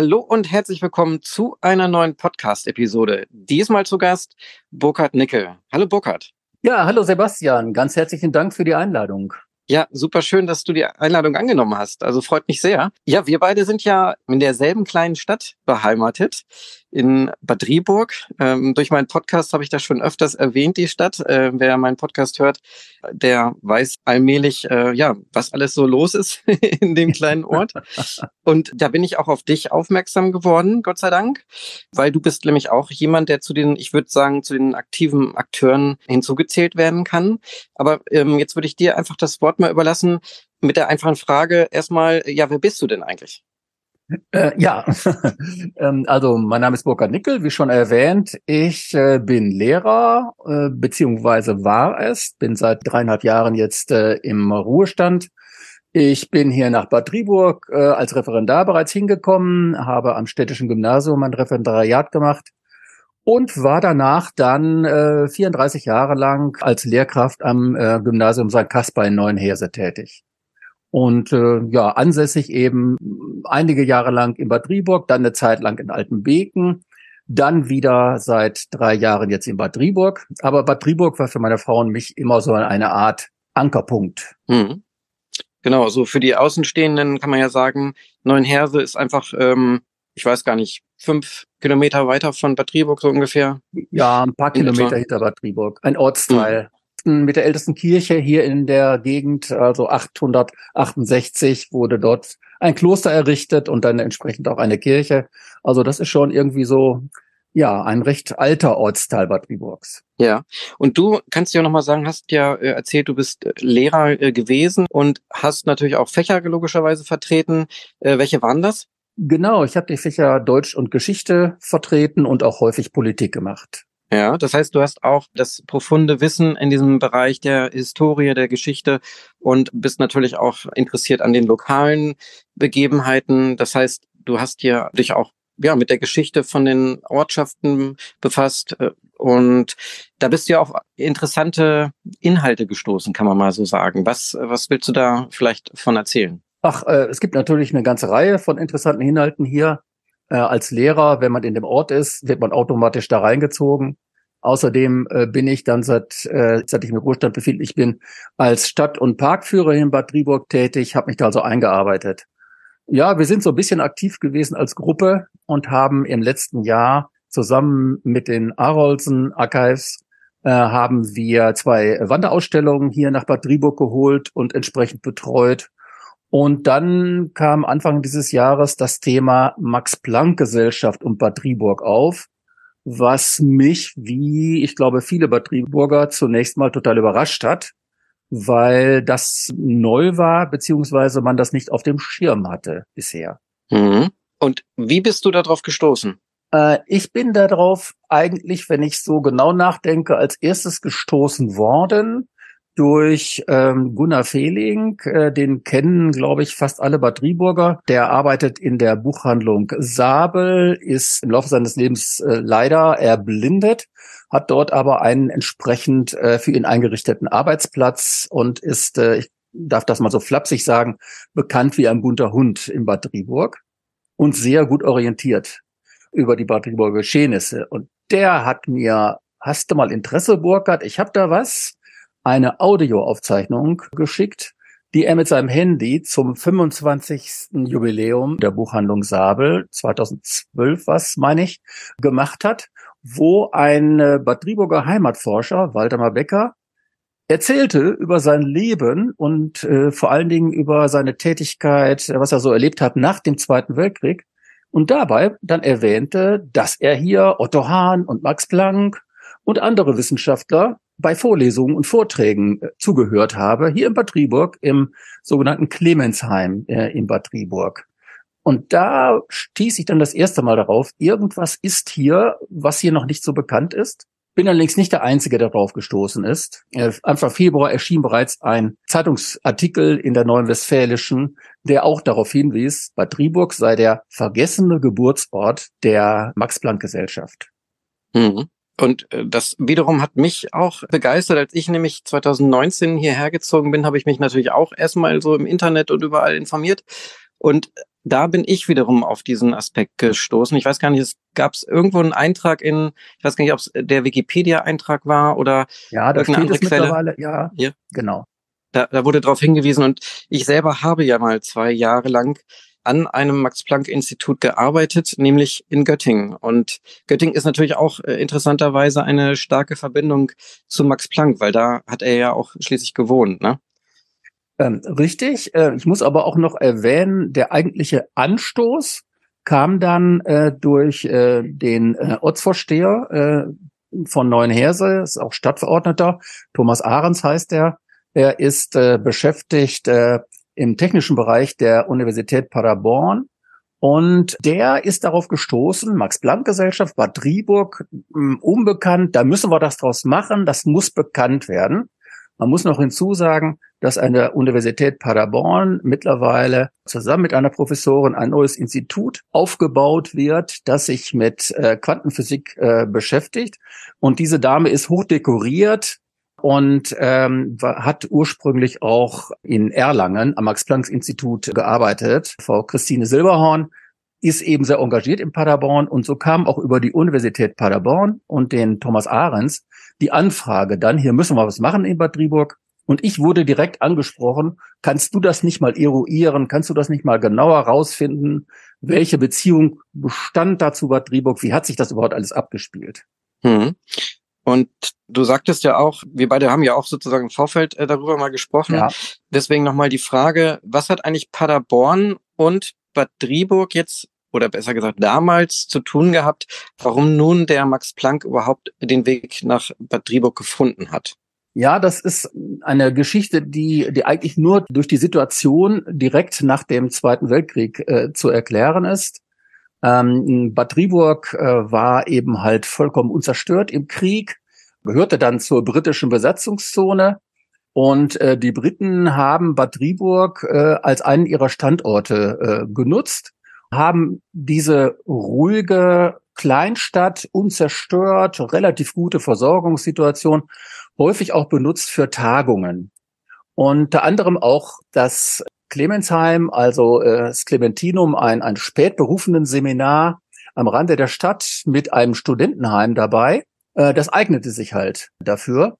Hallo und herzlich willkommen zu einer neuen Podcast-Episode. Diesmal zu Gast Burkhard Nickel. Hallo Burkhard. Ja, hallo Sebastian. Ganz herzlichen Dank für die Einladung. Ja, super schön, dass du die Einladung angenommen hast. Also freut mich sehr. Ja, wir beide sind ja in derselben kleinen Stadt beheimatet, in Bad Driburg. Ähm, durch meinen Podcast habe ich das schon öfters erwähnt, die Stadt. Äh, wer meinen Podcast hört, der weiß allmählich, äh, ja, was alles so los ist in dem kleinen Ort. Und da bin ich auch auf dich aufmerksam geworden, Gott sei Dank, weil du bist nämlich auch jemand, der zu den, ich würde sagen, zu den aktiven Akteuren hinzugezählt werden kann. Aber ähm, jetzt würde ich dir einfach das Wort mal überlassen mit der einfachen Frage erstmal, ja, wer bist du denn eigentlich? Äh, ja, ähm, also mein Name ist Burkhard Nickel, wie schon erwähnt. Ich äh, bin Lehrer, äh, beziehungsweise war es, bin seit dreieinhalb Jahren jetzt äh, im Ruhestand. Ich bin hier nach Bad Driburg äh, als Referendar bereits hingekommen, habe am städtischen Gymnasium ein Referendariat gemacht und war danach dann äh, 34 Jahre lang als Lehrkraft am äh, Gymnasium St. Caspar in Neuenheerse tätig. Und äh, ja, ansässig eben einige Jahre lang in Bad Driburg, dann eine Zeit lang in Altenbeken, dann wieder seit drei Jahren jetzt in Bad Driburg. Aber Bad Driburg war für meine Frau und mich immer so eine Art Ankerpunkt. Mhm. Genau, so für die Außenstehenden kann man ja sagen, Neuenherse ist einfach, ähm, ich weiß gar nicht, fünf Kilometer weiter von Bad Driburg so ungefähr. Ja, ein paar Kilometer hinter Bad Driburg. Ein Ortsteil. Mhm mit der ältesten Kirche hier in der Gegend, also 868 wurde dort ein Kloster errichtet und dann entsprechend auch eine Kirche. Also das ist schon irgendwie so, ja, ein recht alter Ortsteil Bad Wiburgs. Ja, und du kannst ja nochmal sagen, hast ja äh, erzählt, du bist äh, Lehrer äh, gewesen und hast natürlich auch Fächer logischerweise vertreten. Welche waren das? Genau, ich habe die Fächer Deutsch und Geschichte vertreten und auch häufig Politik gemacht. Ja, das heißt, du hast auch das profunde Wissen in diesem Bereich der Historie, der Geschichte und bist natürlich auch interessiert an den lokalen Begebenheiten. Das heißt, du hast hier dich auch ja mit der Geschichte von den Ortschaften befasst äh, und da bist du ja auch interessante Inhalte gestoßen, kann man mal so sagen. Was was willst du da vielleicht von erzählen? Ach, äh, es gibt natürlich eine ganze Reihe von interessanten Inhalten hier. Äh, als Lehrer, wenn man in dem Ort ist, wird man automatisch da reingezogen. Außerdem äh, bin ich dann seit, äh, seit ich im Ruhestand befinde, ich bin als Stadt- und Parkführer in Bad Driburg tätig, habe mich da also eingearbeitet. Ja, wir sind so ein bisschen aktiv gewesen als Gruppe und haben im letzten Jahr zusammen mit den Arolsen Archives äh, haben wir zwei Wanderausstellungen hier nach Bad Driburg geholt und entsprechend betreut. Und dann kam Anfang dieses Jahres das Thema Max-Planck-Gesellschaft und Bad Driburg auf, was mich, wie ich glaube viele Bad Driburger, zunächst mal total überrascht hat, weil das neu war, beziehungsweise man das nicht auf dem Schirm hatte bisher. Mhm. Und wie bist du darauf gestoßen? Äh, ich bin darauf eigentlich, wenn ich so genau nachdenke, als erstes gestoßen worden durch ähm, Gunnar Fehling. Äh, den kennen, glaube ich, fast alle Bad Driburger. Der arbeitet in der Buchhandlung Sabel, ist im Laufe seines Lebens äh, leider erblindet, hat dort aber einen entsprechend äh, für ihn eingerichteten Arbeitsplatz und ist, äh, ich darf das mal so flapsig sagen, bekannt wie ein bunter Hund in Bad Driburg und sehr gut orientiert über die Bad Driburger Geschehnisse. Und der hat mir, hast du mal Interesse, Burkhard? Ich habe da was eine Audioaufzeichnung geschickt, die er mit seinem Handy zum 25. Jubiläum der Buchhandlung Sabel 2012, was meine ich, gemacht hat, wo ein äh, Bad Driburger Heimatforscher, Waldemar Becker, erzählte über sein Leben und äh, vor allen Dingen über seine Tätigkeit, was er so erlebt hat nach dem Zweiten Weltkrieg und dabei dann erwähnte, dass er hier Otto Hahn und Max Planck und andere Wissenschaftler bei Vorlesungen und Vorträgen äh, zugehört habe, hier in Bad Driburg, im sogenannten Clemensheim äh, in Bad Driburg. Und da stieß ich dann das erste Mal darauf, irgendwas ist hier, was hier noch nicht so bekannt ist. Bin allerdings nicht der Einzige, der darauf gestoßen ist. Äh, Anfang Februar erschien bereits ein Zeitungsartikel in der Neuen Westfälischen, der auch darauf hinwies, Bad Driburg sei der vergessene Geburtsort der Max-Planck-Gesellschaft. Mhm. Und äh, das wiederum hat mich auch begeistert. Als ich nämlich 2019 hierher gezogen bin, habe ich mich natürlich auch erstmal so im Internet und überall informiert. Und da bin ich wiederum auf diesen Aspekt gestoßen. Ich weiß gar nicht, es gab es irgendwo einen Eintrag in, ich weiß gar nicht, ob es der Wikipedia-Eintrag war oder ja, da steht es Quelle. mittlerweile, ja, ja, genau. Da, da wurde darauf hingewiesen und ich selber habe ja mal zwei Jahre lang an einem Max-Planck-Institut gearbeitet, nämlich in Göttingen. Und Göttingen ist natürlich auch äh, interessanterweise eine starke Verbindung zu Max Planck, weil da hat er ja auch schließlich gewohnt, ne? Ähm, richtig. Äh, ich muss aber auch noch erwähnen, der eigentliche Anstoß kam dann äh, durch äh, den äh, Ortsvorsteher äh, von Neuenherse, ist auch Stadtverordneter, Thomas Ahrens heißt er. Er ist äh, beschäftigt äh, im technischen Bereich der Universität Paderborn und der ist darauf gestoßen, Max-Planck-Gesellschaft, Bad Driburg, unbekannt, da müssen wir das draus machen, das muss bekannt werden. Man muss noch hinzusagen, dass an der Universität Paderborn mittlerweile zusammen mit einer Professorin ein neues Institut aufgebaut wird, das sich mit äh, Quantenphysik äh, beschäftigt. Und diese Dame ist hochdekoriert und ähm, hat ursprünglich auch in Erlangen am Max-Planck-Institut gearbeitet. Frau Christine Silberhorn ist eben sehr engagiert in Paderborn und so kam auch über die Universität Paderborn und den Thomas Ahrens die Anfrage dann, hier müssen wir was machen in Bad Driburg. Und ich wurde direkt angesprochen, kannst du das nicht mal eruieren, kannst du das nicht mal genauer rausfinden, welche Beziehung bestand dazu Bad Driburg, wie hat sich das überhaupt alles abgespielt? Hm. Du sagtest ja auch, wir beide haben ja auch sozusagen im Vorfeld äh, darüber mal gesprochen. Ja. Deswegen nochmal die Frage, was hat eigentlich Paderborn und Bad Driburg jetzt oder besser gesagt damals zu tun gehabt, warum nun der Max Planck überhaupt den Weg nach Bad Driburg gefunden hat? Ja, das ist eine Geschichte, die, die eigentlich nur durch die Situation direkt nach dem Zweiten Weltkrieg äh, zu erklären ist. Ähm, Bad Driburg äh, war eben halt vollkommen unzerstört im Krieg, gehörte dann zur britischen Besatzungszone und äh, die Briten haben Bad Driburg äh, als einen ihrer Standorte äh, genutzt haben diese ruhige Kleinstadt unzerstört, relativ gute Versorgungssituation, häufig auch benutzt für Tagungen. Unter anderem auch das Clemensheim, also äh, das Clementinum, ein, ein spätberufenen Seminar am Rande der Stadt mit einem Studentenheim dabei. Äh, das eignete sich halt dafür.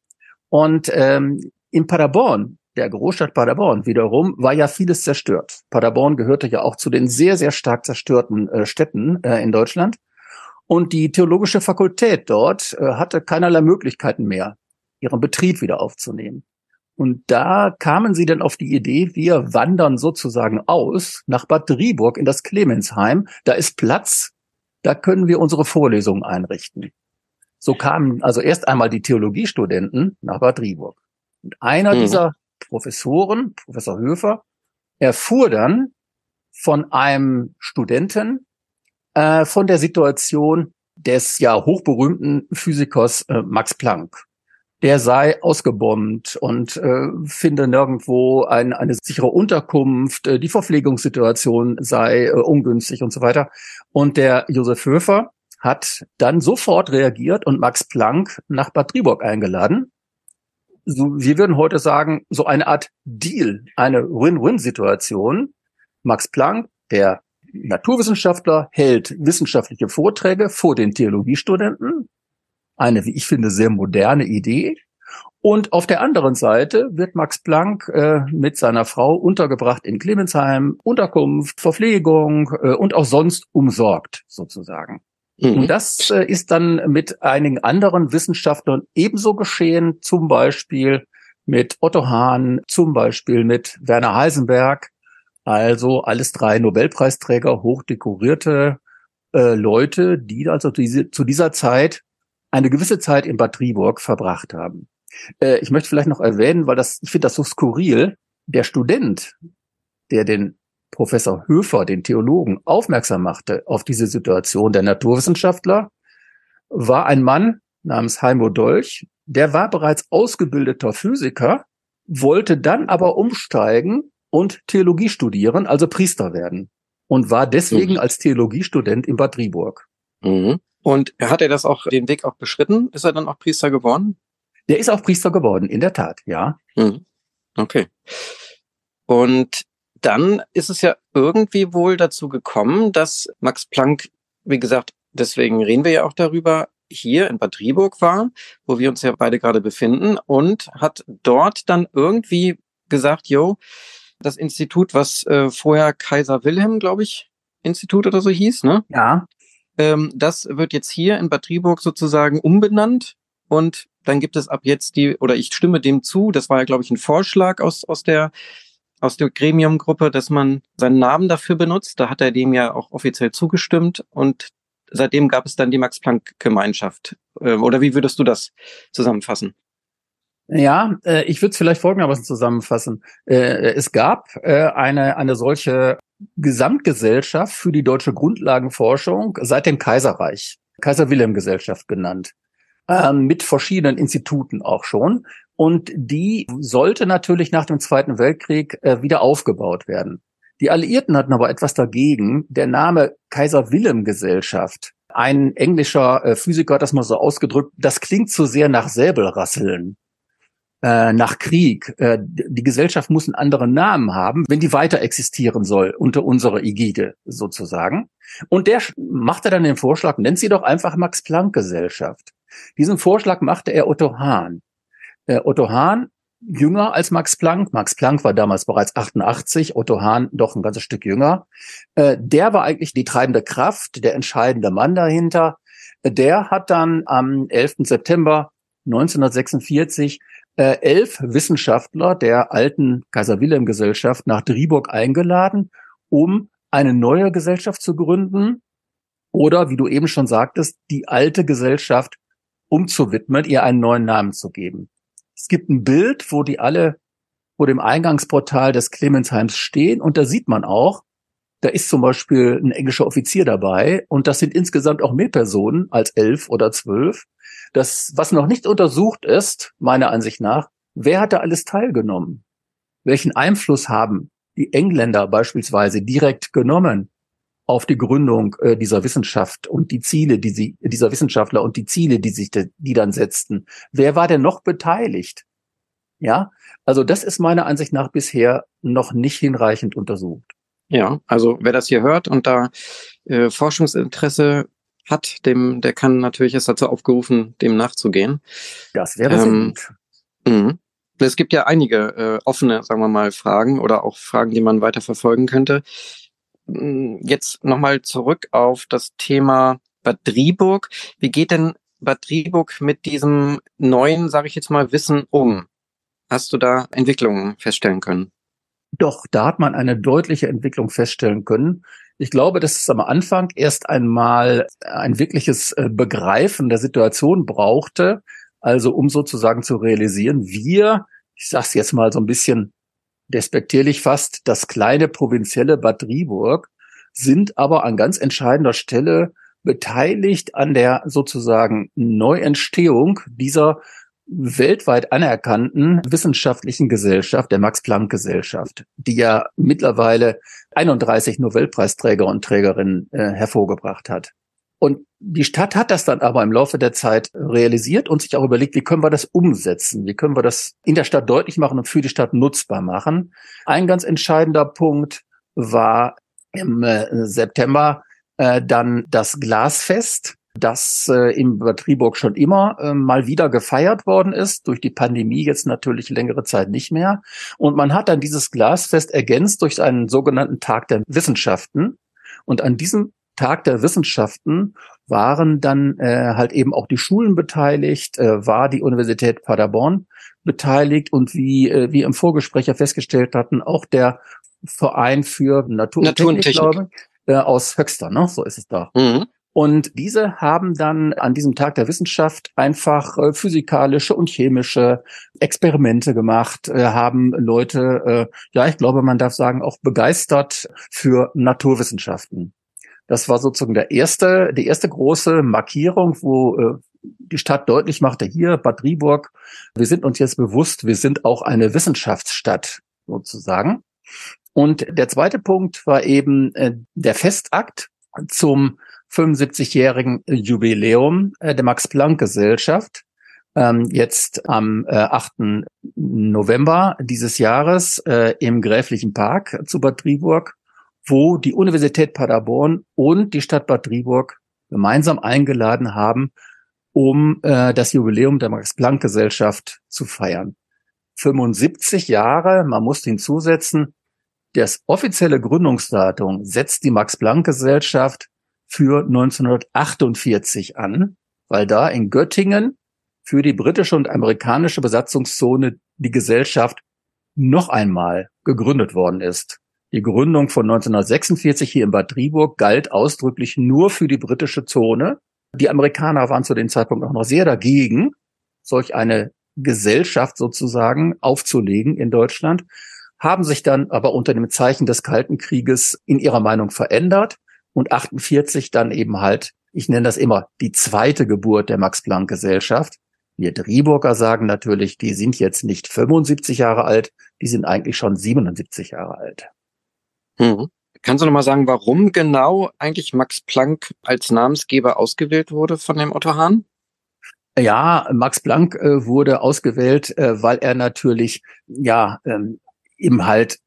Und ähm, in Paderborn der Großstadt Paderborn wiederum war ja vieles zerstört. Paderborn gehörte ja auch zu den sehr, sehr stark zerstörten äh, Städten äh, in Deutschland. Und die theologische Fakultät dort äh, hatte keinerlei Möglichkeiten mehr, ihren Betrieb wieder aufzunehmen. Und da kamen sie dann auf die Idee, wir wandern sozusagen aus nach Bad Driburg in das Clemensheim. Da ist Platz, da können wir unsere Vorlesungen einrichten. So kamen also erst einmal die Theologiestudenten nach Bad Driburg. Und einer mhm. dieser Professoren, Professor Höfer, erfuhr dann von einem Studenten äh, von der Situation des ja hochberühmten Physikers äh, Max Planck. Der sei ausgebombt und äh, finde nirgendwo ein, eine sichere Unterkunft, äh, die Verpflegungssituation sei äh, ungünstig und so weiter. Und der Josef Höfer hat dann sofort reagiert und Max Planck nach Bad Driburg eingeladen so, wir würden heute sagen, so eine Art Deal, eine Win-Win-Situation. Max Planck, der Naturwissenschaftler, hält wissenschaftliche Vorträge vor den Theologiestudenten. Eine, wie ich finde, sehr moderne Idee. Und auf der anderen Seite wird Max Planck äh, mit seiner Frau untergebracht in Clemensheim, Unterkunft, Verpflegung äh, und auch sonst umsorgt, sozusagen. Mhm. Und das äh, ist dann mit einigen anderen Wissenschaftlern ebenso geschehen, zum Beispiel mit Otto Hahn, zum Beispiel mit Werner Heisenberg. Also alles drei Nobelpreisträger, hochdekorierte äh, Leute, die also diese, zu dieser Zeit eine gewisse Zeit in Bad Triburg verbracht haben. Äh, ich möchte vielleicht noch erwähnen, weil das, ich finde das so skurril, der Student, der den Professor Höfer, den Theologen, aufmerksam machte auf diese Situation der Naturwissenschaftler, war ein Mann namens Heimo Dolch, der war bereits ausgebildeter Physiker, wollte dann aber umsteigen und Theologie studieren, also Priester werden und war deswegen mhm. als Theologiestudent in Bad Driburg. Mhm. Und hat er das auch, den Weg auch beschritten? Ist er dann auch Priester geworden? Der ist auch Priester geworden, in der Tat, ja. Mhm. Okay. Und dann ist es ja irgendwie wohl dazu gekommen, dass Max Planck, wie gesagt, deswegen reden wir ja auch darüber, hier in Bad Rieburg war, wo wir uns ja beide gerade befinden und hat dort dann irgendwie gesagt, yo, das Institut, was äh, vorher Kaiser Wilhelm, glaube ich, Institut oder so hieß, ne? Ja. Ähm, das wird jetzt hier in Bad Rieburg sozusagen umbenannt und dann gibt es ab jetzt die, oder ich stimme dem zu, das war ja, glaube ich, ein Vorschlag aus, aus der aus der Gremiumgruppe, dass man seinen Namen dafür benutzt. Da hat er dem ja auch offiziell zugestimmt und seitdem gab es dann die Max-Planck-Gemeinschaft. Ähm, oder wie würdest du das zusammenfassen? Ja, äh, ich würde es vielleicht folgendermaßen zusammenfassen. Äh, es gab äh, eine, eine solche Gesamtgesellschaft für die deutsche Grundlagenforschung seit dem Kaiserreich, Kaiser Wilhelm Gesellschaft genannt, ähm, mit verschiedenen Instituten auch schon. Und die sollte natürlich nach dem Zweiten Weltkrieg wieder aufgebaut werden. Die Alliierten hatten aber etwas dagegen. Der Name Kaiser Wilhelm Gesellschaft ein englischer Physiker hat das mal so ausgedrückt, das klingt zu sehr nach Säbelrasseln äh, nach Krieg. Äh, die Gesellschaft muss einen anderen Namen haben, wenn die weiter existieren soll unter unserer Ägide sozusagen. Und der machte dann den Vorschlag, nennt sie doch einfach Max-Planck-Gesellschaft. Diesen Vorschlag machte er Otto Hahn. Äh, Otto Hahn, jünger als Max Planck. Max Planck war damals bereits 88, Otto Hahn doch ein ganzes Stück jünger. Äh, der war eigentlich die treibende Kraft, der entscheidende Mann dahinter. Der hat dann am 11. September 1946 äh, elf Wissenschaftler der alten Kaiser Wilhelm Gesellschaft nach Driburg eingeladen, um eine neue Gesellschaft zu gründen oder, wie du eben schon sagtest, die alte Gesellschaft umzuwidmen, ihr einen neuen Namen zu geben. Es gibt ein Bild, wo die alle vor dem Eingangsportal des Clemensheims stehen und da sieht man auch, da ist zum Beispiel ein englischer Offizier dabei und das sind insgesamt auch mehr Personen als elf oder zwölf. Das, was noch nicht untersucht ist, meiner Ansicht nach, wer hat da alles teilgenommen? Welchen Einfluss haben die Engländer beispielsweise direkt genommen auf die Gründung äh, dieser Wissenschaft und die Ziele, die sie, dieser Wissenschaftler und die Ziele, die sich, de, die dann setzten? Wer war denn noch beteiligt? Ja, also das ist meiner Ansicht nach bisher noch nicht hinreichend untersucht. Ja, also wer das hier hört und da äh, Forschungsinteresse hat, dem, der kann natürlich ist dazu aufgerufen, dem nachzugehen. Das wäre ähm, sehr gut. Mh. Es gibt ja einige äh, offene, sagen wir mal, Fragen oder auch Fragen, die man weiter verfolgen könnte. Hm, jetzt nochmal zurück auf das Thema Bad Driburg. Wie geht denn Bad Driburg mit diesem neuen, sage ich jetzt mal, Wissen um? Hast du da Entwicklungen feststellen können? Doch, da hat man eine deutliche Entwicklung feststellen können. Ich glaube, dass es am Anfang erst einmal ein wirkliches äh, Begreifen der Situation brauchte, also um sozusagen zu realisieren, wir, ich sage es jetzt mal so ein bisschen despektierlich fast, das kleine provinzielle Bad Driburg, sind aber an ganz entscheidender Stelle beteiligt an der sozusagen Neuentstehung dieser weltweit anerkannten wissenschaftlichen Gesellschaft, der Max-Planck-Gesellschaft, die ja mittlerweile 31 Nobelpreisträger und Trägerinnen äh, hervorgebracht hat. Und die Stadt hat das dann aber im Laufe der Zeit realisiert und sich auch überlegt, wie können wir das umsetzen? Wie können wir das in der Stadt deutlich machen und für die Stadt nutzbar machen? Ein ganz entscheidender Punkt war im äh, September äh, dann das Glasfest, das äh, in Bad Triburg schon immer äh, mal wieder gefeiert worden ist, durch die Pandemie jetzt natürlich längere Zeit nicht mehr. Und man hat dann dieses Glasfest ergänzt durch einen sogenannten Tag der Wissenschaften. Und an diesem Tag der Wissenschaften waren dann äh, halt eben auch die Schulen beteiligt, äh, war die Universität Paderborn beteiligt und wie äh, wir im Vorgespräch ja festgestellt hatten, auch der Verein für Natur, Natur und Technik, glaube äh, aus Höxter, ne? So ist es da. Mhm. Und diese haben dann an diesem Tag der Wissenschaft einfach äh, physikalische und chemische Experimente gemacht, äh, haben Leute, äh, ja, ich glaube, man darf sagen, auch begeistert für Naturwissenschaften. Das war sozusagen der erste, die erste große Markierung, wo äh, die Stadt deutlich machte, hier, Bad Driburg, wir sind uns jetzt bewusst, wir sind auch eine Wissenschaftsstadt sozusagen. Und der zweite Punkt war eben äh, der Festakt zum 75-jährigen Jubiläum äh, der Max-Planck-Gesellschaft. ähm, jetzt am äh, 8. November dieses Jahres äh, im Gräflichen Park zu Bad Driburg, wo die Universität Paderborn und die Stadt Bad Driburg gemeinsam eingeladen haben, um äh, das Jubiläum der Max-Planck-Gesellschaft zu feiern. 75 Jahre, man muss hinzusetzen, das offizielle Gründungsdatum setzt die Max-Planck-Gesellschaft für 1948 an, weil da in Göttingen für die britische und amerikanische Besatzungszone die Gesellschaft noch einmal gegründet worden ist. Die Gründung von 1946 hier in Bad Driburg galt ausdrücklich nur für die britische Zone. Die Amerikaner waren zu dem Zeitpunkt auch noch sehr dagegen, solch eine Gesellschaft sozusagen aufzulegen in Deutschland, haben sich dann aber unter dem Zeichen des Kalten Krieges in ihrer Meinung verändert und 48 dann eben halt, ich nenne das immer, die zweite Geburt der Max-Planck-Gesellschaft. Wir Driburger sagen natürlich, die sind jetzt nicht 75 Jahre alt, die sind eigentlich schon 77 Jahre alt. Hm. Kannst du noch mal sagen, warum genau eigentlich Max Planck als Namensgeber ausgewählt wurde von dem Otto Hahn? Ja, Max Planck äh, wurde ausgewählt, äh, weil er natürlich ja ähm, eben halt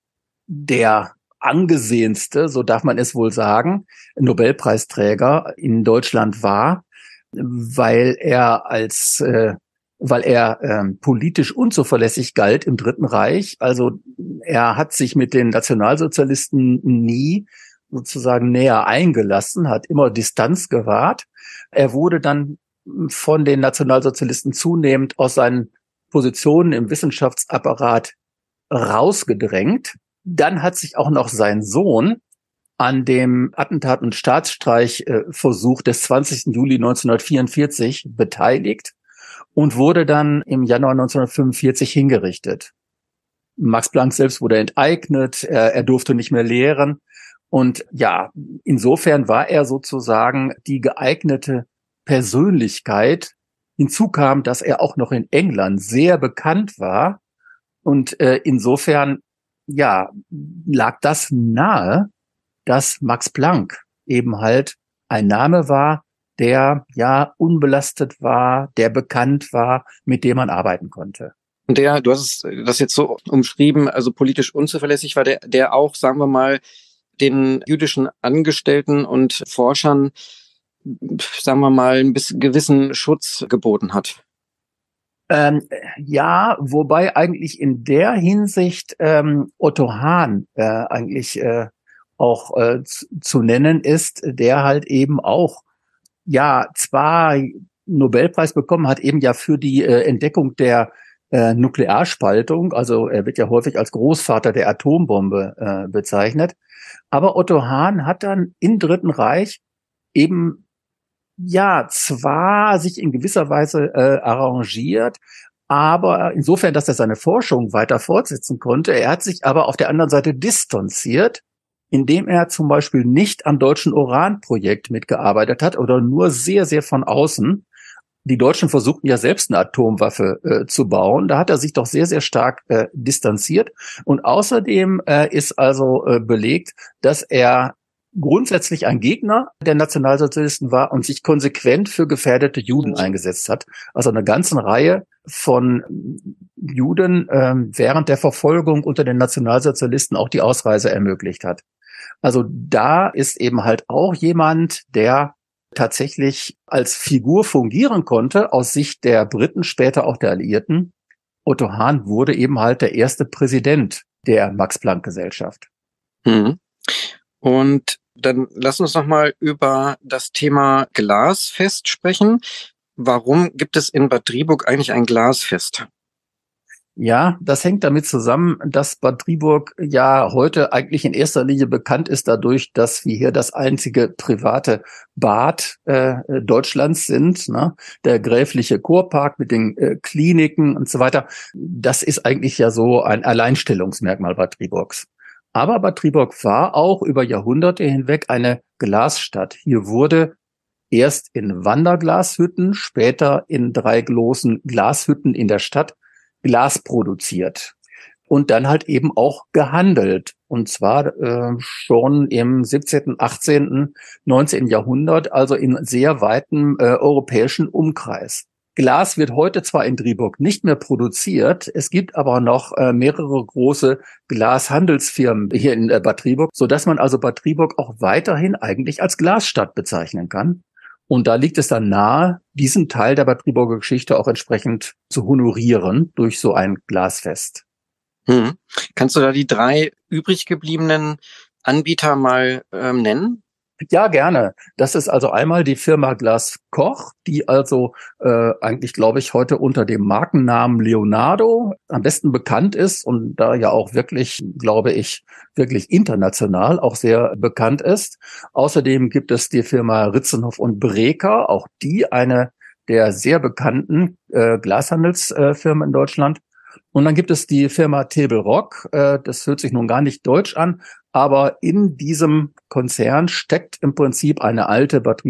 der angesehenste, so darf man es wohl sagen, Nobelpreisträger in Deutschland war, weil er als äh, weil er ähm, politisch unzuverlässig galt im Dritten Reich. Also er hat sich mit den Nationalsozialisten nie sozusagen näher eingelassen, hat immer Distanz gewahrt. Er wurde dann von den Nationalsozialisten zunehmend aus seinen Positionen im Wissenschaftsapparat rausgedrängt. Dann hat sich auch noch sein Sohn an dem Attentat- und Staatsstreichversuch des 20. Juli 1944 beteiligt und wurde dann im Januar 1945 hingerichtet. Max Planck selbst wurde enteignet, er, er durfte nicht mehr lehren. Und ja, insofern war er sozusagen die geeignete Persönlichkeit. Hinzu kam, dass er auch noch in England sehr bekannt war. Und äh, insofern ja, lag das nahe, dass Max Planck eben halt ein Name war, der ja unbelastet war, der bekannt war, mit dem man arbeiten konnte. Und der, du hast das jetzt so umschrieben, also politisch unzuverlässig war, der, der auch, sagen wir mal, den jüdischen Angestellten und Forschern, sagen wir mal, ein bisschen gewissen Schutz geboten hat. Ähm, ja, wobei eigentlich in der Hinsicht ähm, Otto Hahn äh, eigentlich äh, auch äh, zu, zu nennen ist, der halt eben auch ja zwar Nobelpreis bekommen hat, eben ja für die äh, Entdeckung der äh, Nuklearspaltung, also er wird ja häufig als Großvater der Atombombe äh, bezeichnet, aber Otto Hahn hat dann im Dritten Reich eben ja, zwar sich in gewisser Weise äh, arrangiert, aber insofern, dass er seine Forschung weiter fortsetzen konnte. Er hat sich aber auf der anderen Seite distanziert, indem er zum Beispiel nicht am deutschen Uranprojekt mitgearbeitet hat oder nur sehr, sehr von außen. Die Deutschen versuchten ja selbst eine Atomwaffe äh, zu bauen. Da hat er sich doch sehr, sehr stark äh, distanziert. Und außerdem äh, ist also äh, belegt, dass er grundsätzlich ein Gegner der Nationalsozialisten war und sich konsequent für gefährdete Juden eingesetzt hat. Also eine ganze Reihe von Juden äh, während der Verfolgung unter den Nationalsozialisten auch die Ausreise ermöglicht hat. Also da ist eben halt auch jemand, der tatsächlich als Figur fungieren konnte aus Sicht der Briten, später auch der Alliierten. Otto Hahn wurde eben halt der erste Präsident der Max-Planck-Gesellschaft. Mhm. Und dann lass uns noch mal über das Thema Glasfest sprechen. Warum gibt es in Bad Driburg eigentlich ein Glasfest? Ja, das hängt damit zusammen, dass Bad Driburg ja heute eigentlich in erster Linie bekannt ist dadurch, dass wir hier das einzige private Bad äh, Deutschlands sind. Ne? Der gräfliche Kurpark mit den äh, Kliniken und so weiter. Das ist eigentlich ja so ein Alleinstellungsmerkmal Bad Driburgs. Aber Bad Triburg war auch über Jahrhunderte hinweg eine Glasstadt. Hier wurde erst in Wanderglashütten, später in drei großen Glashütten in der Stadt Glas produziert und dann halt eben auch gehandelt. Und zwar äh, schon im 17., 18., 19. Jahrhundert, also in sehr weitem äh, europäischen Umkreis. Glas wird heute zwar in Driburg nicht mehr produziert, es gibt aber noch äh, mehrere große Glashandelsfirmen hier in äh, Bad Driburg, so dass man also Bad Driburg auch weiterhin eigentlich als Glasstadt bezeichnen kann. Und da liegt es dann nahe, diesen Teil der Bad Driburger Geschichte auch entsprechend zu honorieren durch so ein Glasfest. Hm. Kannst du da die drei übrig gebliebenen Anbieter mal ähm, nennen? Ja, gerne. Das ist also einmal die Firma Glas Koch, die also äh, eigentlich, glaube ich, heute unter dem Markennamen Leonardo am besten bekannt ist und da ja auch wirklich, glaube ich, wirklich international auch sehr bekannt ist. Außerdem gibt es die Firma Ritzenhoff und Breker, auch die eine der sehr bekannten äh, Glashandelsfirmen äh, in Deutschland. Und dann gibt es die Firma Table Rock. Äh, das hört sich nun gar nicht deutsch an, aber in diesem Konzern steckt im Prinzip eine alte Bad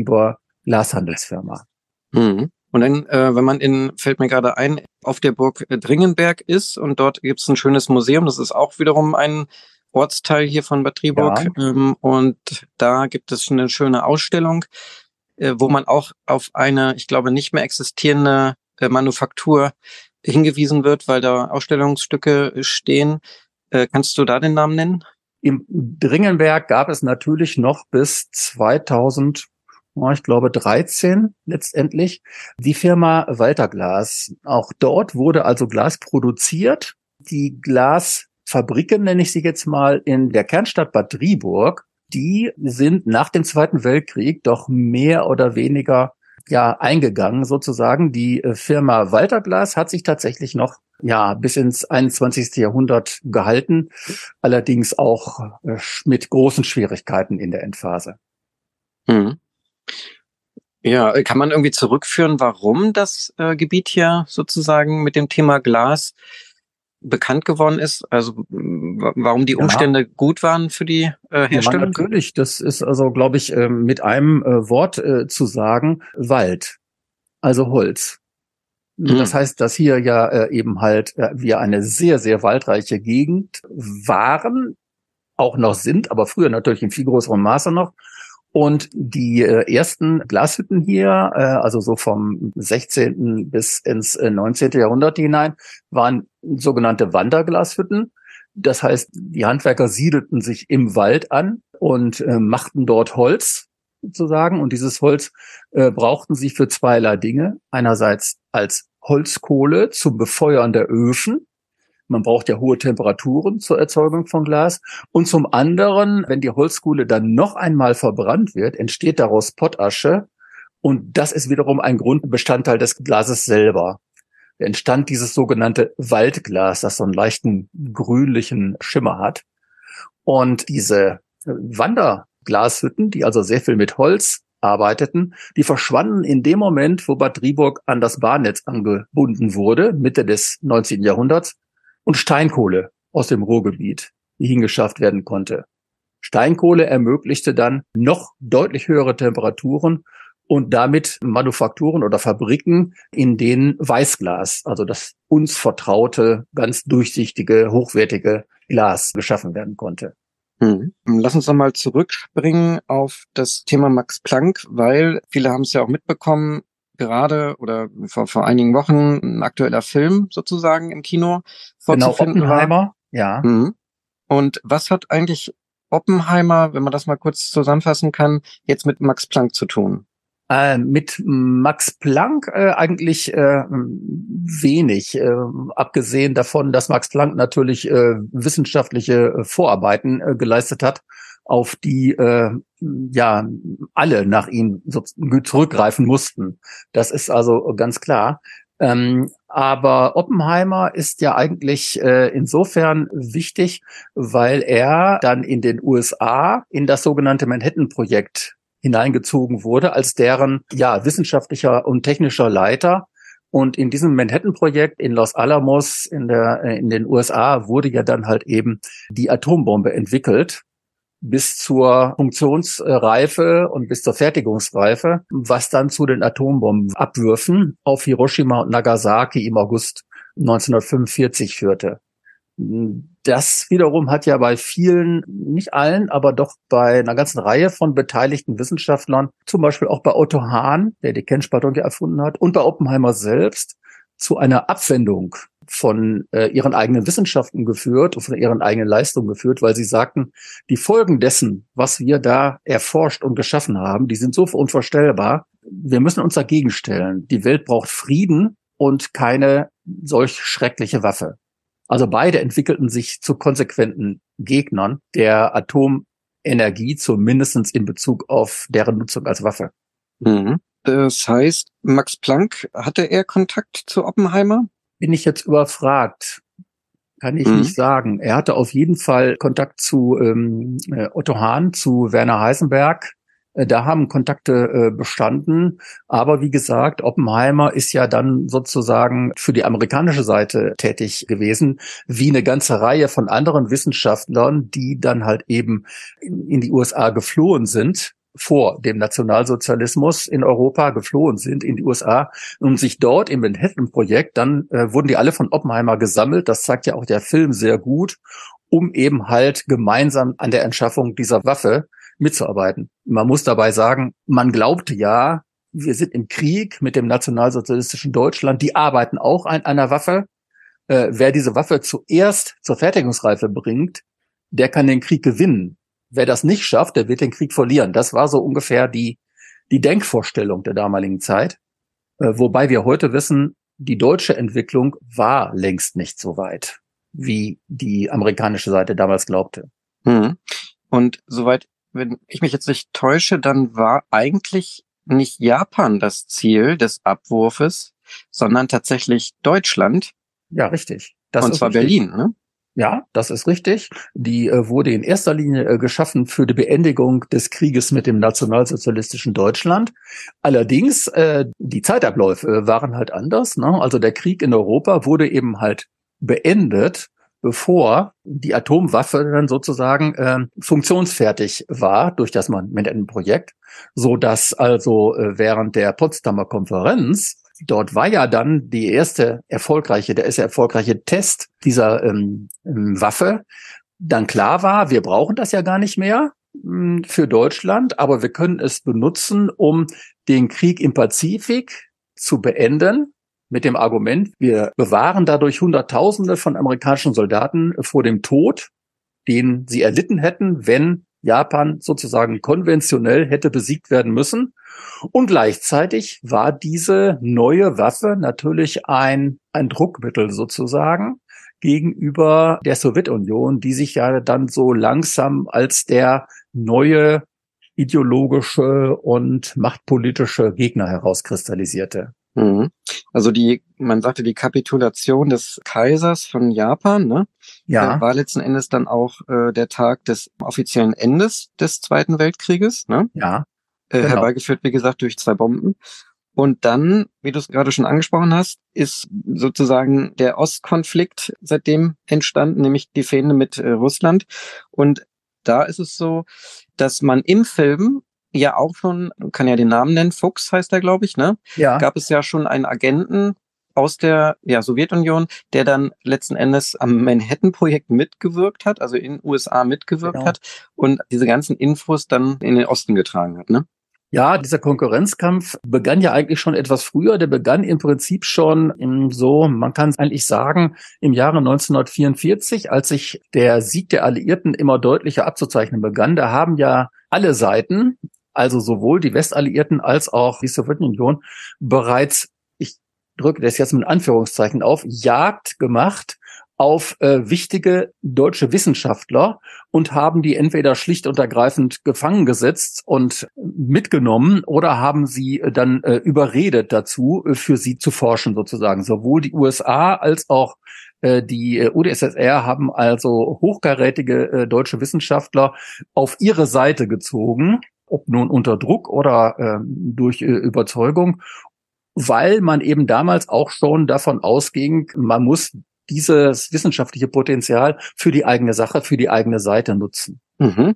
Glashandelsfirma. Mhm. Und dann, äh, wenn man in, fällt mir gerade ein, auf der Burg Dringenberg ist und dort gibt es ein schönes Museum, das ist auch wiederum ein Ortsteil hier von Bad Triburg. Ja. Ähm, und da gibt es eine schöne Ausstellung, äh, wo man auch auf eine, ich glaube, nicht mehr existierende äh, Manufaktur hingewiesen wird, weil da Ausstellungsstücke stehen. Äh, kannst du da den Namen nennen? Im Dringenberg gab es natürlich noch bis 2000, ich glaube 13 letztendlich, die Firma Walter Glas. Auch dort wurde also Glas produziert. Die Glasfabriken, nenne ich sie jetzt mal, in der Kernstadt Bad Driburg, die sind nach dem Zweiten Weltkrieg doch mehr oder weniger ja eingegangen sozusagen. Die äh, Firma Walter Glas hat sich tatsächlich noch ja, bis ins 21. Jahrhundert gehalten, allerdings auch äh, mit großen Schwierigkeiten in der Endphase. Hm. Ja, äh, kann man irgendwie zurückführen, warum das äh, Gebiet hier sozusagen mit dem Thema Glas bekannt geworden ist? Also warum die Umstände ja. gut waren für die äh, Herstellung? Ja, natürlich, das ist also, glaube ich, äh, mit einem äh, Wort äh, zu sagen, Wald, also Holz. Mhm. Das heißt, dass hier ja äh, eben halt äh, wir eine sehr, sehr waldreiche Gegend waren, auch noch sind, aber früher natürlich in viel größerem Maße noch. Und die äh, ersten Glashütten hier, äh, also so vom 16. bis ins äh, 19. Jahrhundert hinein, waren sogenannte Wanderglashütten. Das heißt, die Handwerker siedelten sich im Wald an und äh, machten dort Holz sozusagen. Und dieses Holz äh, brauchten sie für zweierlei Dinge. Einerseits als Holzkohle zum Befeuern der Öfen. Man braucht ja hohe Temperaturen zur Erzeugung von Glas. Und zum anderen, wenn die Holzkohle dann noch einmal verbrannt wird, entsteht daraus Pottasche. Und das ist wiederum ein Grundbestandteil des Glases selber. Entstand dieses sogenannte Waldglas, das so einen leichten grünlichen Schimmer hat. Und diese Wanderglashütten, die also sehr viel mit Holz arbeiteten, die verschwanden in dem Moment, wo Bad Driburg an das Bahnnetz angebunden wurde, Mitte des 19. Jahrhunderts, und Steinkohle aus dem Ruhrgebiet, die hingeschafft werden konnte. Steinkohle ermöglichte dann noch deutlich höhere Temperaturen und damit Manufakturen oder Fabriken, in denen Weißglas, also das uns vertraute, ganz durchsichtige, hochwertige Glas geschaffen werden konnte. Hm. Lass uns nochmal zurückspringen auf das Thema Max Planck, weil viele haben es ja auch mitbekommen, gerade oder vor, vor einigen Wochen ein aktueller Film sozusagen im Kino vorzufinden genau, Oppenheimer, war. ja. Mhm. Und was hat eigentlich Oppenheimer, wenn man das mal kurz zusammenfassen kann, jetzt mit Max Planck zu tun? Äh, mit Max Planck äh, eigentlich äh, wenig, äh, abgesehen davon, dass Max Planck natürlich äh, wissenschaftliche Vorarbeiten geleistet hat, auf die äh, ja alle nach ihm so zurückgreifen mussten. Das ist also ganz klar. Ähm, aber Oppenheimer ist ja eigentlich äh, insofern wichtig, weil er dann in den USA in das sogenannte Manhattan-Projekt hineingezogen wurde als deren ja wissenschaftlicher und technischer Leiter. Und in diesem Manhattan-Projekt in Los Alamos in der in den USA wurde ja dann halt eben die Atombombe entwickelt bis zur Funktionsreife und bis zur Fertigungsreife, was dann zu den Atombombenabwürfen auf Hiroshima und Nagasaki im August 1945 führte. Das wiederum hat ja bei vielen, nicht allen, aber doch bei einer ganzen Reihe von beteiligten Wissenschaftlern, zum Beispiel auch bei Otto Hahn, der die Kernspaltung erfunden hat, und bei Oppenheimer selbst, zu einer Abwendung von äh, ihren eigenen Wissenschaften geführt und von ihren eigenen Leistungen geführt, weil sie sagten, die Folgen dessen, was wir da erforscht und geschaffen haben, die sind so unvorstellbar. Wir müssen uns dagegen stellen. Die Welt braucht Frieden und keine solch schreckliche Waffe. Also beide entwickelten sich zu konsequenten Gegnern der Atomenergie, zumindest in Bezug auf deren Nutzung als Waffe. Mhm. Das heißt, Max Planck, hatte er Kontakt zu Oppenheimer? Bin ich jetzt überfragt? Kann ich mhm. nicht sagen. Er hatte auf jeden Fall Kontakt zu ähm, äh, Otto Hahn, zu Werner Heisenberg. Äh, da haben Kontakte äh, bestanden. Aber wie gesagt, Oppenheimer ist ja dann sozusagen für die amerikanische Seite tätig gewesen, wie eine ganze Reihe von anderen Wissenschaftlern, die dann halt eben in, in die USA geflohen sind vor dem Nationalsozialismus in Europa geflohen sind in die USA und sich dort im Manhattan-Projekt, dann äh, wurden die alle von Oppenheimer gesammelt. Das zeigt ja auch der Film sehr gut, um eben halt gemeinsam an der Entschaffung dieser Waffe mitzuarbeiten. Man muss dabei sagen, man glaubte ja, wir sind im Krieg mit dem nationalsozialistischen Deutschland, die arbeiten auch an einer Waffe. Äh, wer diese Waffe zuerst zur Fertigungsreife bringt, der kann den Krieg gewinnen. Wer das nicht schafft, der wird den Krieg verlieren. Das war so ungefähr die, die Denkvorstellung der damaligen Zeit. Äh, wobei wir heute wissen, die deutsche Entwicklung war längst nicht so weit, wie die amerikanische Seite damals glaubte. Hm. Und soweit, wenn ich mich jetzt nicht täusche, dann war eigentlich nicht Japan das Ziel des Abwurfes, sondern tatsächlich Deutschland. Ja, richtig. Das Und zwar richtig. Berlin, ne? Ja, das ist richtig. Die äh, wurde in erster Linie äh, geschaffen für die Beendigung des Krieges mit dem nationalsozialistischen Deutschland. Allerdings, äh, die Zeitabläufe waren halt anders. Ne? Also der Krieg in Europa wurde eben halt beendet, bevor die Atomwaffe dann sozusagen äh, funktionsfertig war durch das Manhattan-Projekt, so dass also äh, während der Potsdamer Konferenz dort war ja dann die erste erfolgreiche, der erste erfolgreiche Test dieser ähm, ähm, Waffe. Dann klar war, wir brauchen das ja gar nicht mehr ähm, für Deutschland, aber wir können es benutzen, um den Krieg im Pazifik zu beenden. Mit dem Argument, wir bewahren dadurch Hunderttausende von amerikanischen Soldaten vor dem Tod, den sie erlitten hätten, wenn Japan sozusagen konventionell hätte besiegt werden müssen. Und gleichzeitig war diese neue Waffe natürlich ein, ein Druckmittel sozusagen gegenüber der Sowjetunion, die sich ja dann so langsam als der neue ideologische und machtpolitische Gegner herauskristallisierte. Mhm. Also die, man sagte, die Kapitulation des Kaisers von Japan, ne? Ja. War letzten Endes dann auch äh, der Tag des offiziellen Endes des Zweiten Weltkrieges, ne? Ja. Äh, genau. Herbeigeführt, wie gesagt, durch zwei Bomben. Und dann, wie du es gerade schon angesprochen hast, ist sozusagen der Ostkonflikt seitdem entstanden, nämlich die Fehde mit äh, Russland. Und da ist es so, dass man im Film ja auch schon, kann ja den Namen nennen, Fuchs heißt er, glaube ich, ne? Ja. Gab es ja schon einen Agenten aus der ja, Sowjetunion, der dann letzten Endes am Manhattan-Projekt mitgewirkt hat, also in USA mitgewirkt genau. hat und diese ganzen Infos dann in den Osten getragen hat, ne? Ja, dieser Konkurrenzkampf begann ja eigentlich schon etwas früher. Der begann im Prinzip schon im so, man kann es eigentlich sagen, im Jahre 1944, als sich der Sieg der Alliierten immer deutlicher abzuzeichnen begann. Da haben ja alle Seiten, also sowohl die Westalliierten als auch die Sowjetunion bereits, ich drücke das jetzt mit Anführungszeichen auf, Jagd gemacht auf äh, wichtige deutsche Wissenschaftler und haben die entweder schlicht und ergreifend gefangen gesetzt und mitgenommen oder haben sie dann äh, überredet dazu, äh, für sie zu forschen sozusagen. Sowohl die USA als auch äh, die äh, UdSSR haben also hochkarätige äh, deutsche Wissenschaftler auf ihre Seite gezogen ob nun unter Druck oder äh, durch äh, Überzeugung, weil man eben damals auch schon davon ausging, man muss dieses wissenschaftliche Potenzial für die eigene Sache, für die eigene Seite nutzen. Mhm.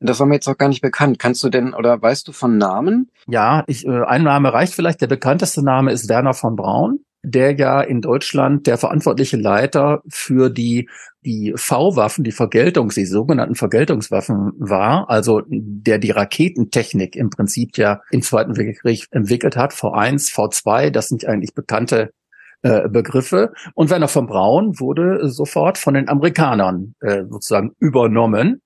Das war mir jetzt auch gar nicht bekannt. Kannst du denn oder weißt du von Namen? Ja, ich, äh, ein Name reicht vielleicht. Der bekannteste Name ist Werner von Braun. Der ja in Deutschland der verantwortliche Leiter für die die V-Waffen, die Vergeltungs, die sogenannten Vergeltungswaffen war, also der die Raketentechnik im Prinzip ja im Zweiten Weltkrieg entwickelt hat, V1, V2, das sind eigentlich bekannte äh, Begriffe. Und Werner von Braun wurde sofort von den Amerikanern äh, sozusagen übernommen.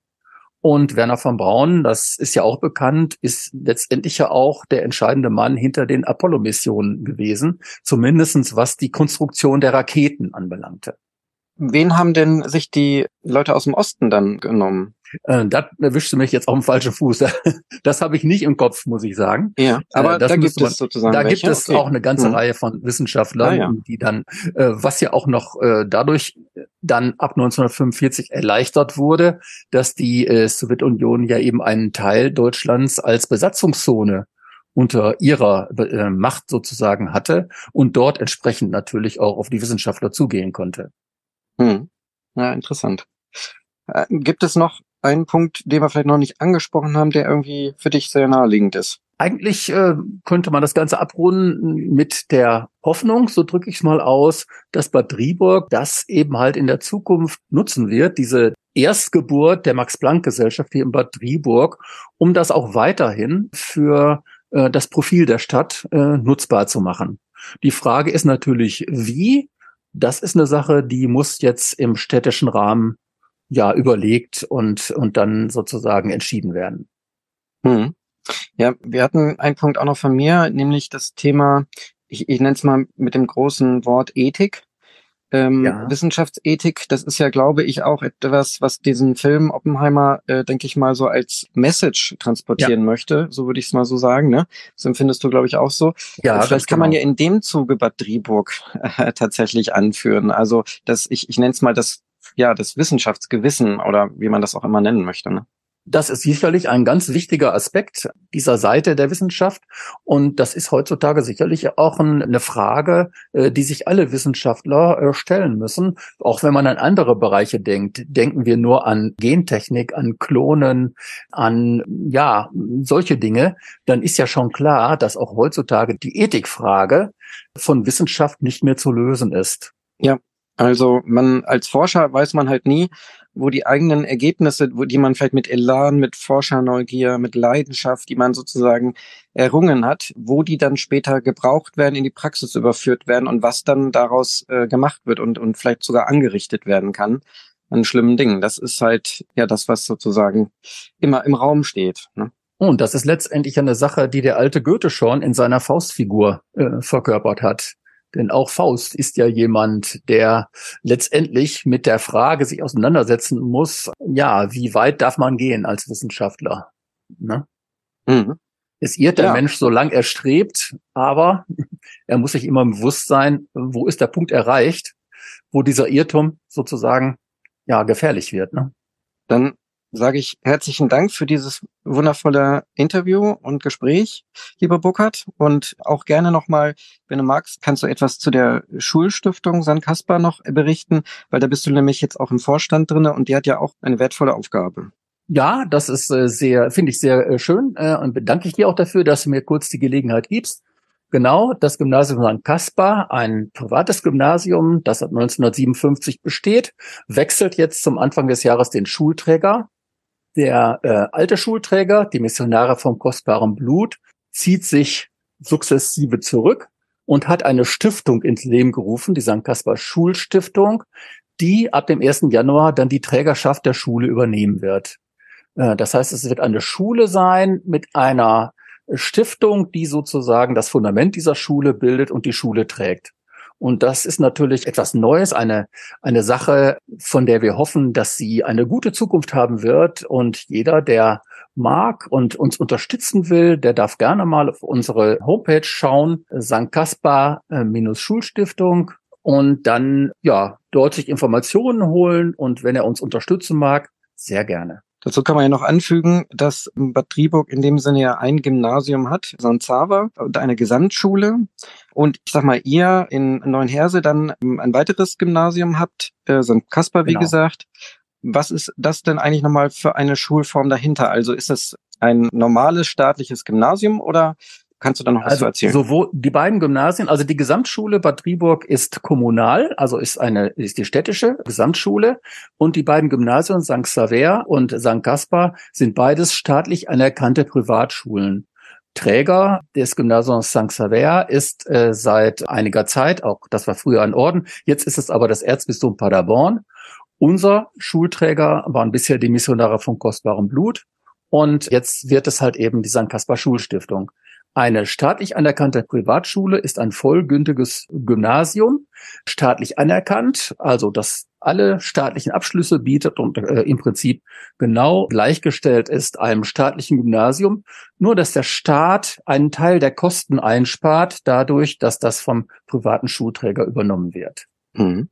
Und Werner von Braun, das ist ja auch bekannt, ist letztendlich ja auch der entscheidende Mann hinter den Apollo-Missionen gewesen, zumindestens was die Konstruktion der Raketen anbelangte. Wen haben denn sich die Leute aus dem Osten dann genommen? Äh, das erwischt du mich jetzt auf dem falschen Fuß. Das habe ich nicht im Kopf, muss ich sagen. Ja, aber äh, da gibt man, es sozusagen. Da welche? gibt es okay. auch eine ganze mhm. Reihe von Wissenschaftlern, ah, ja. die dann, äh, was ja auch noch äh, dadurch dann ab 1945 erleichtert wurde, dass die äh, Sowjetunion ja eben einen Teil Deutschlands als Besatzungszone unter ihrer äh, Macht sozusagen hatte und dort entsprechend natürlich auch auf die Wissenschaftler zugehen konnte. Hm. Ja, interessant. Äh, gibt es noch einen Punkt, den wir vielleicht noch nicht angesprochen haben, der irgendwie für dich sehr naheliegend ist? Eigentlich äh, könnte man das Ganze abrunden mit der Hoffnung, so drücke ich es mal aus, dass Bad Driburg das eben halt in der Zukunft nutzen wird, diese Erstgeburt der Max-Planck-Gesellschaft hier in Bad Driburg, um das auch weiterhin für äh, das Profil der Stadt äh, nutzbar zu machen. Die Frage ist natürlich, wie. Das ist eine Sache, die muss jetzt im städtischen Rahmen ja überlegt und, und dann sozusagen entschieden werden. Hm. Ja, wir hatten einen Punkt auch noch von mir, nämlich das Thema, ich, ich nenne es mal mit dem großen Wort Ethik. Ähm, ja. Wissenschaftsethik, das ist ja, glaube ich, auch etwas, was diesen Film Oppenheimer, äh, denke ich mal, so als Message transportieren ja. möchte. So würde ich es mal so sagen. Ne? Das empfindest du, glaube ich, auch so. Ja, Vielleicht kann genau. man ja in dem Zuge Bad Driburg äh, tatsächlich anführen. Also, dass ich, ich nenne es mal das ja, das Wissenschaftsgewissen oder wie man das auch immer nennen möchte. Ne? Das ist sicherlich ein ganz wichtiger Aspekt dieser Seite der Wissenschaft. Und das ist heutzutage sicherlich auch eine Frage, äh, die sich alle Wissenschaftler äh, stellen müssen. Auch wenn man an andere Bereiche denkt. Denken wir nur an Gentechnik, an Klonen, an, ja, solche Dinge. Dann ist ja schon klar, dass auch heutzutage die Ethikfrage von Wissenschaft nicht mehr zu lösen ist. Ja, also man als Forscher weiß man halt nie, wo die eigenen Ergebnisse, wo die man vielleicht mit Elan, mit Forscherneugier, mit Leidenschaft, die man sozusagen errungen hat, wo die dann später gebraucht werden, in die Praxis überführt werden und was dann daraus äh, gemacht wird und, und vielleicht sogar angerichtet werden kann an schlimmen Dingen. Das ist halt ja das, was sozusagen immer im Raum steht. Ne? Und das ist letztendlich eine Sache, die der alte Goethe schon in seiner Faustfigur äh, verkörpert hat. Denn auch Faust ist ja jemand, der letztendlich mit der Frage sich auseinandersetzen muss, ja, wie weit darf man gehen als Wissenschaftler? Ne? Mhm. Es irrt der ja. Mensch, solange er strebt, aber er muss sich immer bewusst sein, wo ist der Punkt erreicht, wo dieser Irrtum sozusagen ja gefährlich wird. Ne? Dann sage ich herzlichen Dank für dieses wundervolle Interview und Gespräch, lieber Burkhard. Und auch gerne nochmal, wenn du magst, kannst du etwas zu der Schulstiftung San Kaspar noch berichten, weil da bist du nämlich jetzt auch im Vorstand drinne und die hat ja auch eine wertvolle Aufgabe. Ja, das ist äh, sehr, finde ich sehr äh, schön äh, und bedanke ich dir auch dafür, dass du mir kurz die Gelegenheit gibst. Genau, das Gymnasium St. Kaspar, ein privates Gymnasium, das seit 1957 besteht, wechselt jetzt zum Anfang des Jahres den Schulträger der äh, alte Schulträger, die Missionare vom kostbaren Blut, zieht sich sukzessive zurück und hat eine Stiftung ins Leben gerufen, die St. Kaspar Schulstiftung, die ab dem 1. Januar dann die Trägerschaft der Schule übernehmen wird. Äh, das heißt, es wird eine Schule sein mit einer Stiftung, die sozusagen das Fundament dieser Schule bildet und die Schule trägt. Und das ist natürlich etwas Neues, eine, eine Sache, von der wir hoffen, dass sie eine gute Zukunft haben wird. Und jeder, der mag und uns unterstützen will, der darf gerne mal auf unsere Homepage schauen, St. Kaspar-Schulstiftung und dann, ja, dort sich Informationen holen. Und wenn er uns unterstützen mag, sehr gerne. Dazu kann man ja noch anfügen, dass Bad Triburg in dem Sinne ja ein Gymnasium hat. Xaver und eine Gesamtschule. Und ich sag mal, ihr in Neuenherse dann ein weiteres Gymnasium habt, äh, St. Kaspar, wie genau. gesagt. Was ist das denn eigentlich nochmal für eine Schulform dahinter? Also ist das ein normales staatliches Gymnasium oder kannst du da noch was also erzählen? Sowohl die beiden Gymnasien, also die Gesamtschule Bad Driburg ist kommunal, also ist eine ist die städtische Gesamtschule und die beiden Gymnasien St. Xaver und St. Gaspar sind beides staatlich anerkannte Privatschulen. Träger des Gymnasiums St. Xaver ist äh, seit einiger Zeit, auch das war früher ein Orden, jetzt ist es aber das Erzbistum Paderborn. Unser Schulträger waren bisher die Missionare von kostbarem Blut und jetzt wird es halt eben die St. Kaspar Schulstiftung. Eine staatlich anerkannte Privatschule ist ein vollgültiges Gymnasium, staatlich anerkannt, also das alle staatlichen Abschlüsse bietet und äh, im Prinzip genau gleichgestellt ist einem staatlichen Gymnasium, nur dass der Staat einen Teil der Kosten einspart, dadurch, dass das vom privaten Schulträger übernommen wird. Mhm.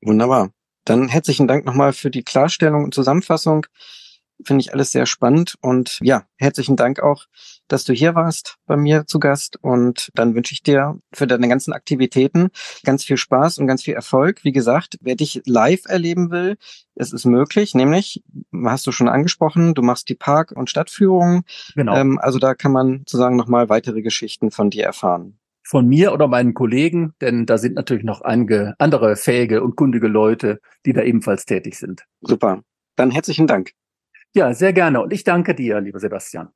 Wunderbar. Dann herzlichen Dank nochmal für die Klarstellung und Zusammenfassung. Finde ich alles sehr spannend und ja, herzlichen Dank auch, dass du hier warst bei mir zu Gast und dann wünsche ich dir für deine ganzen Aktivitäten ganz viel Spaß und ganz viel Erfolg. Wie gesagt, wer dich live erleben will, es ist möglich, nämlich, hast du schon angesprochen, du machst die Park- und Stadtführungen. Genau. Ähm, also da kann man sozusagen nochmal weitere Geschichten von dir erfahren von mir oder meinen Kollegen, denn da sind natürlich noch einige andere fähige und kundige Leute, die da ebenfalls tätig sind. Super. Dann herzlichen Dank. Ja, sehr gerne. Und ich danke dir, lieber Sebastian.